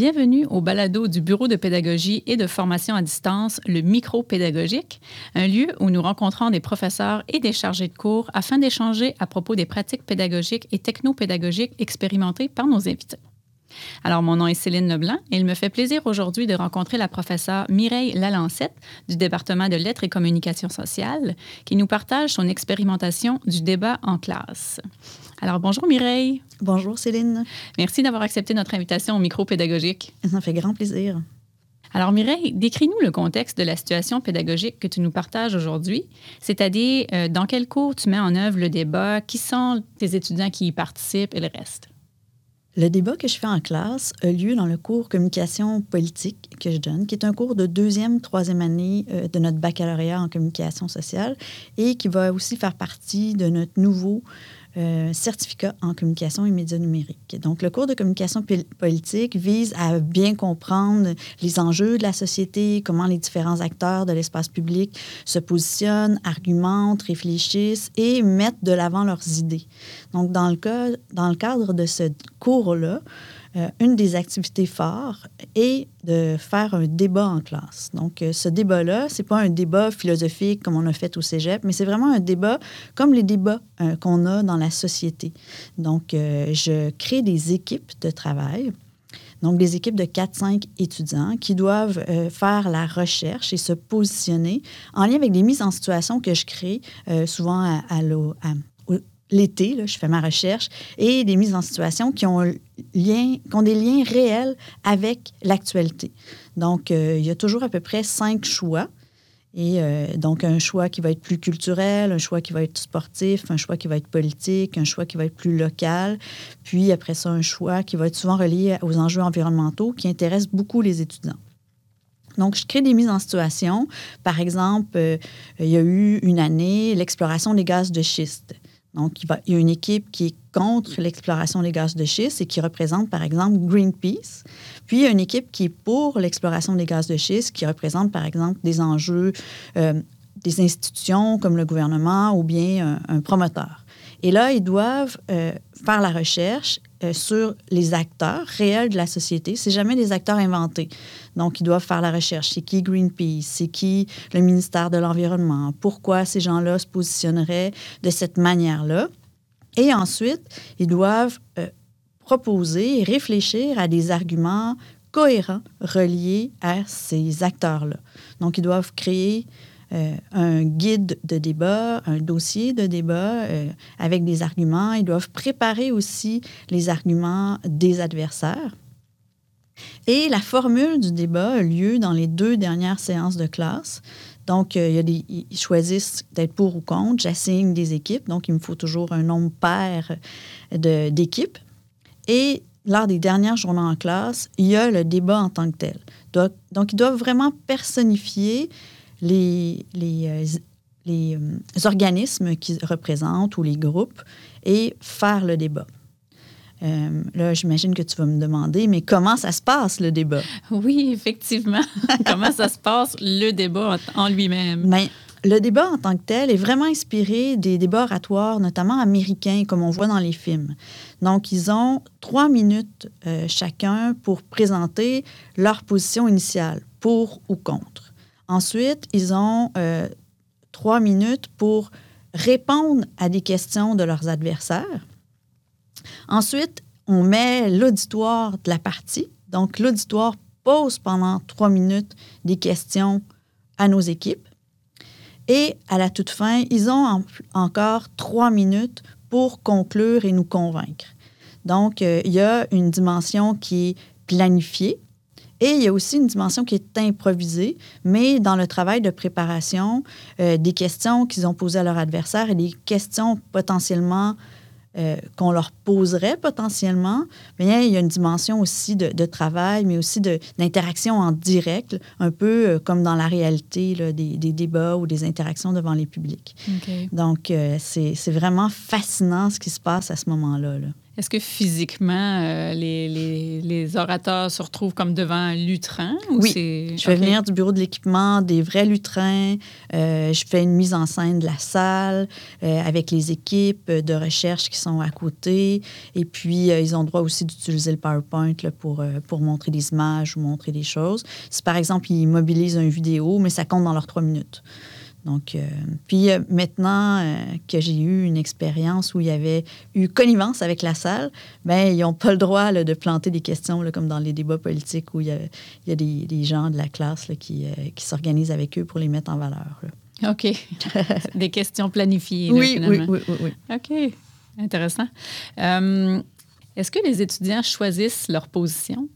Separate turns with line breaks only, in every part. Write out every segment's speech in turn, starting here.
Bienvenue au balado du Bureau de pédagogie et de formation à distance, le micro-pédagogique, un lieu où nous rencontrons des professeurs et des chargés de cours afin d'échanger à propos des pratiques pédagogiques et technopédagogiques expérimentées par nos invités. Alors, mon nom est Céline Leblanc et il me fait plaisir aujourd'hui de rencontrer la professeure Mireille Lalancette du département de lettres et communication sociale qui nous partage son expérimentation du débat en classe. Alors, bonjour Mireille.
Bonjour Céline.
Merci d'avoir accepté notre invitation au micro pédagogique.
Ça fait grand plaisir.
Alors Mireille, décris-nous le contexte de la situation pédagogique que tu nous partages aujourd'hui, c'est-à-dire euh, dans quel cours tu mets en œuvre le débat, qui sont tes étudiants qui y participent et le reste?
Le débat que je fais en classe a lieu dans le cours communication politique que je donne, qui est un cours de deuxième, troisième année euh, de notre baccalauréat en communication sociale et qui va aussi faire partie de notre nouveau euh, certificat en communication et médias numériques. Donc, le cours de communication politique vise à bien comprendre les enjeux de la société, comment les différents acteurs de l'espace public se positionnent, argumentent, réfléchissent et mettent de l'avant leurs idées. Donc, dans le, dans le cadre de ce cours-là, euh, une des activités phares est de faire un débat en classe. Donc, euh, ce débat-là, ce n'est pas un débat philosophique comme on a fait au cégep, mais c'est vraiment un débat comme les débats euh, qu'on a dans la société. Donc, je crée des équipes de travail. Donc, des équipes de 4-5 étudiants qui doivent faire la recherche et se positionner en lien avec des mises en situation que je crée souvent à, à, l'été, je fais ma recherche, et des mises en situation qui ont, lien, qui ont des liens réels avec l'actualité. Donc, euh, il y a toujours à peu près cinq choix. Et euh, donc, un choix qui va être plus culturel, un choix qui va être sportif, un choix qui va être politique, un choix qui va être plus local. Puis, après ça, un choix qui va être souvent relié aux enjeux environnementaux qui intéressent beaucoup les étudiants. Donc, je crée des mises en situation. Par exemple, euh, il y a eu une année l'exploration des gaz de schiste. Donc, il, y a une équipe qui est contre l'exploration des gaz de schiste et qui représente, par exemple, Greenpeace. Puis, il y a une équipe qui est pour l'exploration des gaz de schiste, qui représente, par exemple, des enjeux euh, des institutions comme le gouvernement ou bien un promoteur. Et là, ils doivent euh, faire la recherche euh, sur les acteurs réels de la société. C'est jamais des acteurs inventés. Donc, ils doivent faire la recherche. C'est qui Greenpeace? C'est qui le ministère de l'Environnement? Pourquoi ces gens-là se positionneraient de cette manière-là? Et ensuite, ils doivent euh, proposer et réfléchir à des arguments cohérents reliés à ces acteurs-là. Donc, ils doivent créer euh, un guide de débat, un dossier de débat euh, avec des arguments. Ils doivent préparer aussi les arguments des adversaires. Et la formule du débat a lieu dans les deux dernières séances de classe. Donc, euh, il y a des, ils choisissent d'être pour ou contre. J'assigne des équipes. Donc, il me faut toujours un nombre pair d'équipes. Et lors des dernières journées en classe, il y a le débat en tant que tel. Donc, donc ils doivent vraiment personnifier les, les, euh, les euh, organismes qui représentent ou les groupes et faire le débat. Euh, là, j'imagine que tu vas me demander, mais comment ça se passe, le débat?
Oui, effectivement. comment ça se passe, le débat en lui-même?
Ben, le débat en tant que tel est vraiment inspiré des débats oratoires, notamment américains, comme on voit dans les films. Donc, ils ont trois minutes chacun pour présenter leur position initiale, pour ou contre. Ensuite, ils ont euh, trois minutes pour répondre à des questions de leurs adversaires. Ensuite, on met l'auditoire de la partie. Donc, l'auditoire pose pendant trois minutes des questions à nos équipes. Et à la toute fin, ils ont encore trois minutes pour conclure et nous convaincre. Donc, euh, il y a une dimension qui est planifiée, et il y a aussi une dimension qui est improvisée, mais dans le travail de préparation, euh, des questions qu'ils ont posées à leur adversaire et des questions potentiellement euh, qu'on leur poserait potentiellement, il y a une dimension aussi de, travail, mais aussi d'interaction en direct, un peu euh, comme dans la réalité des, débats ou des interactions devant les publics. Donc, c'est vraiment fascinant ce qui se passe à ce moment-là. là
Est-ce que physiquement, euh, les, les, les, orateurs se retrouvent comme devant un lutrin?
oui, je vais venir du bureau de l'équipement, des vrais lutrins. Euh, je fais une mise en scène de la salle euh, avec les équipes de recherche qui sont à côté. Et puis, ils ont le droit aussi d'utiliser le PowerPoint là, pour, pour montrer des images ou montrer des choses. Si, par exemple, ils mobilisent une vidéo, mais ça compte dans leurs trois minutes. Donc, euh, puis euh, maintenant euh, que j'ai eu une expérience où il y avait eu connivence avec la salle, ben ils n'ont pas le droit de planter des questions comme dans les débats politiques où il y a, des, gens de la classe qui, qui s'organisent avec eux pour les mettre en valeur.
OK. des questions planifiées.
oui, oui, oui, oui,
OK. Intéressant. Est-ce que les étudiants choisissent leur position?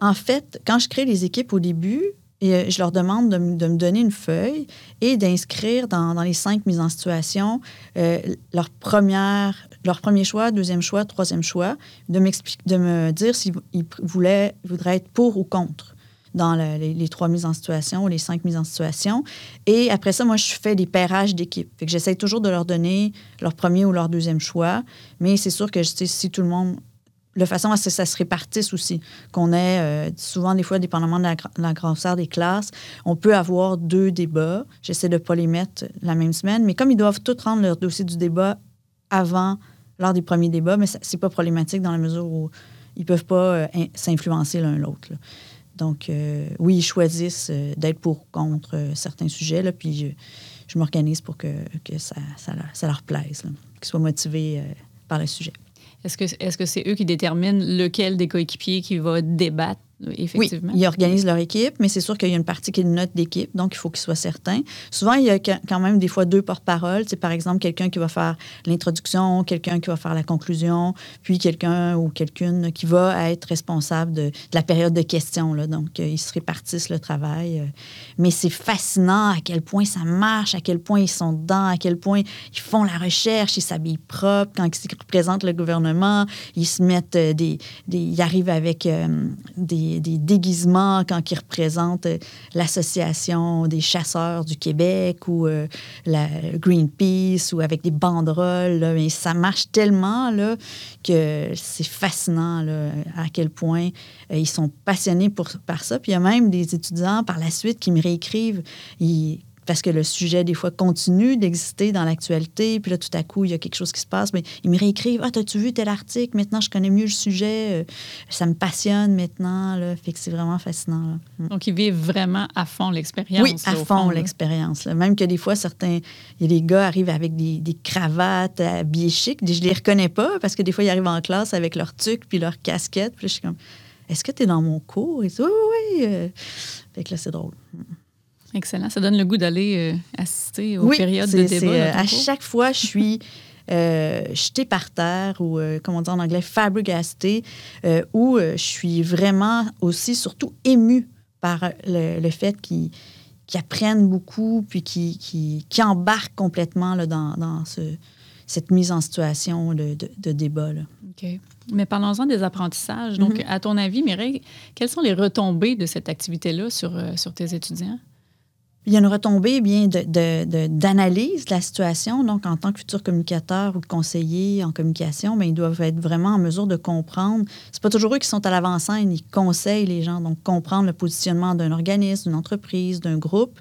en fait, quand je crée les équipes au début, et euh, je leur demande de, me donner une feuille et d'inscrire dans, dans, les cinq mises en situation euh, leur, première, leur premier choix, deuxième choix, troisième choix, de, de me dire s'ils voulaient, voudraient être pour ou contre dans les, trois mises en situation ou les cinq mises en situation. Et après ça, moi, je fais des pairages d'équipe. J'essaie toujours de leur donner leur premier ou leur deuxième choix. Mais c'est sûr que si tout le monde de façon à ce que ça se répartisse aussi. Qu'on ait, euh, souvent, des fois, dépendamment de la, la, grosseur des classes, on peut avoir deux débats. J'essaie de ne pas les mettre la même semaine, mais comme ils doivent tous rendre leur dossier du débat avant, lors des premiers débats, mais c'est pas problématique dans la mesure où ils peuvent pas euh, s'influencer l'un l'autre. Donc, euh, oui, ils choisissent d'être pour ou contre certains sujets, là, puis je, je m'organise pour que, que ça, ça, ça, leur plaise, qu'ils soient motivés par le sujet.
Est-ce que c'est -ce eux qui déterminent lequel des coéquipiers qui va débattre Effectivement.
Oui, ils organisent leur équipe, mais c'est sûr qu'il y a une partie qui est une note d'équipe, donc il faut qu'ils soient certains. Souvent, il y a quand même des fois deux porte-paroles. C'est par exemple quelqu'un qui va faire l'introduction, quelqu'un qui va faire la conclusion, puis quelqu'un ou quelqu'une qui va être responsable de, la période de questions. Là. Donc, euh, ils se répartissent le travail. Euh. Mais c'est fascinant à quel point ça marche, à quel point ils sont dedans, à quel point ils font la recherche, ils s'habillent propre. Quand ils représentent le gouvernement, ils se mettent euh, des... des ils arrivent avec des des, déguisements quand ils représentent euh, l'Association des chasseurs du Québec ou euh, la Greenpeace ou avec des banderoles. mais ça marche tellement là, que c'est fascinant à quel point euh, ils sont passionnés pour, par ça. Puis il y a même des étudiants par la suite qui me réécrivent. Parce que le sujet, des fois, continue d'exister dans l'actualité. Puis là, tout à coup, il y a quelque chose qui se passe. Mais ils me réécrivent Ah, as-tu vu tel article? Maintenant, je connais mieux le sujet. Euh, ça me passionne maintenant. Là. Fait que c'est vraiment fascinant.
Mm. Donc, ils vivent vraiment à fond l'expérience.
Oui, à fond, l'expérience. Même que des fois, certains. Il y a des gars arrivent avec des, cravates habillés chic. Je les reconnais pas parce que des fois, ils arrivent en classe avec leur tuque puis leur casquette. Puis là, je suis comme Est-ce que tu es dans mon cours? Ils disent Oui, oui, oui. Fait que là, c'est drôle.
Excellent. Ça donne le goût d'aller euh, assister aux périodes de débat.
Euh, à chaque fois, je suis euh, jetée par terre ou, comme on dit en anglais, flabbergastée, où je suis vraiment aussi, surtout émue par le, fait qu'ils apprennent beaucoup puis qu'ils qui, embarquent complètement là, dans, dans ce, cette mise en situation de, de, débat. Là.
OK. Mais parlons-en des apprentissages. Donc, mm-hmm. à ton avis, Mireille, quelles sont les retombées de cette activité-là sur, sur tes étudiants?
Il y a une retombée bien d'analyse de, la situation. Donc, en tant que futur communicateur ou conseiller en communication, bien, ils doivent être vraiment en mesure de comprendre. C'est pas toujours eux qui sont à l'avant-scène, ils conseillent les gens, donc comprendre le positionnement d'un organisme, d'une entreprise, d'un groupe.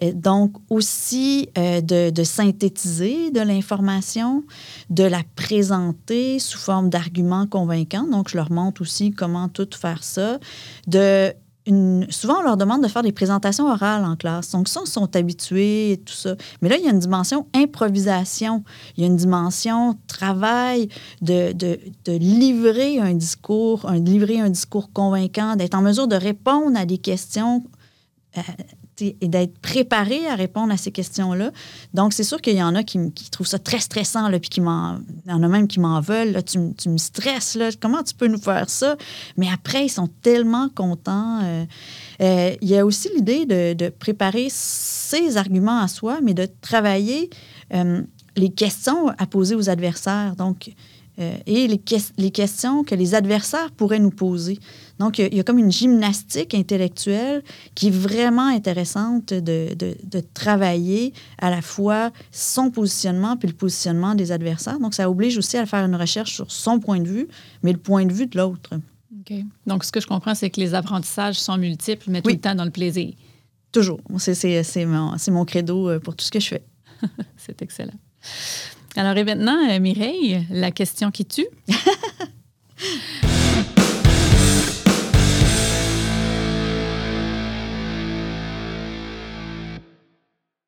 Et donc, aussi euh, de, de, synthétiser de l'information, de la présenter sous forme d'arguments convaincants. Donc, je leur montre aussi comment tout faire ça, de souvent, on leur demande de faire des présentations orales en classe. Donc, ça, ils sont habitués et tout ça. Mais là, il y a une dimension improvisation. Il y a une dimension travail de, de, de livrer un discours, un, livrer un discours convaincant, d'être en mesure de répondre à des questions euh, et d'être préparé à répondre à ces questions-là. Donc, c'est sûr qu'il y en a qui, trouvent ça très stressant, là, puis qui m'en, il y en a même qui m'en veulent. Là, tu, tu, me stresses, là, comment tu peux nous faire ça? Mais après, ils sont tellement contents. Euh, euh, il y a aussi l'idée de, de, préparer ses arguments à soi, mais de travailler euh, les questions à poser aux adversaires. Donc, euh, et les, les, questions que les adversaires pourraient nous poser. Donc, il y, a comme une gymnastique intellectuelle qui est vraiment intéressante de, de, de, travailler à la fois son positionnement puis le positionnement des adversaires. Donc, ça oblige aussi à faire une recherche sur son point de vue, mais le point de vue de l'autre.
OK. Donc, ce que je comprends, c'est que les apprentissages sont multiples, mais tout le temps dans le plaisir.
Toujours. C'est mon, mon credo euh, pour tout ce que je fais.
c'est excellent. Alors, et maintenant, euh, Mireille, la question qui tue.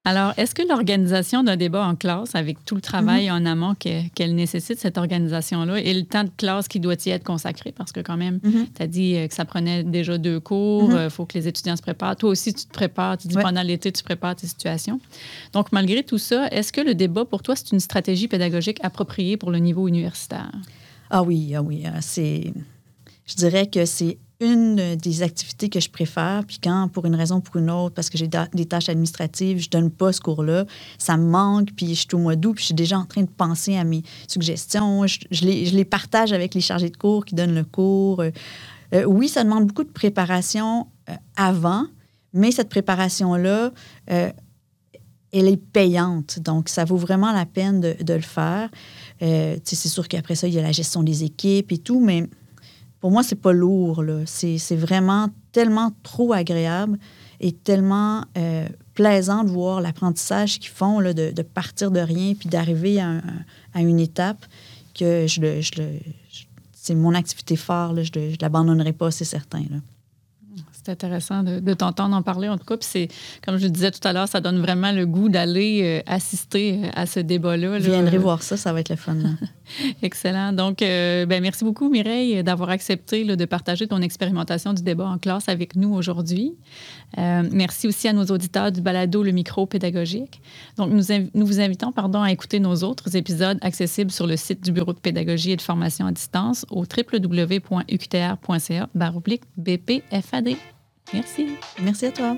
Alors, est-ce que l'organisation d'un débat en classe, avec tout le travail mhm. en amont qu'elle nécessite, cette organisation-là, et le temps de classe qui doit y être consacré, parce que quand même, mhm. tu as dit euh, que ça prenait déjà deux cours, il mhm. euh, faut que les étudiants se préparent. Toi aussi, tu te prépares, tu dis pendant l'été, tu prépares tes situations. Donc, malgré tout ça, est-ce que le débat, pour toi, c'est une stratégie pédagogique appropriée pour le niveau universitaire?
Ah oui, ah oui. Hein, c'est... Je dirais que c'est une des activités que je préfère. Puis quand, pour une raison ou pour une autre, parce que j'ai des tâches administratives, je donne pas ce cours-là, ça me manque, puis je suis au mois d'août, puis je suis déjà en train de penser à mes suggestions. Je, les, partage avec les chargés de cours qui donnent le cours. Euh, euh, oui, ça demande beaucoup de préparation euh, avant, mais cette préparation-là, elle est payante. Donc, ça vaut vraiment la peine de, de le faire. c'est sûr qu'après ça, il y a la gestion des équipes et tout, mais pour moi, c'est pas lourd. C'est vraiment tellement trop agréable et tellement euh, plaisant de voir l'apprentissage qu'ils font, là, de, partir de rien puis d'arriver à, une étape que je, c'est mon activité phare. je ne l'abandonnerai pas, c'est certain. Là.
C'est intéressant de, t'entendre en parler, en tout cas. C'est, comme je le disais tout à l'heure, ça donne vraiment le goût d'aller euh, assister euh, à ce débat-là.
Je viendrai voir ça, ça va être le fun.
Excellent. Donc, euh, ben, merci beaucoup, Mireille, d'avoir accepté de partager ton expérimentation du débat en classe avec nous aujourd'hui. merci aussi à nos auditeurs du balado Le Micro Pédagogique. Donc, nous, nous vous invitons pardon, à écouter nos autres épisodes accessibles sur le site du Bureau de pédagogie et de formation à distance au www.uqtr.ca BPFAD. Merci.
Merci à toi.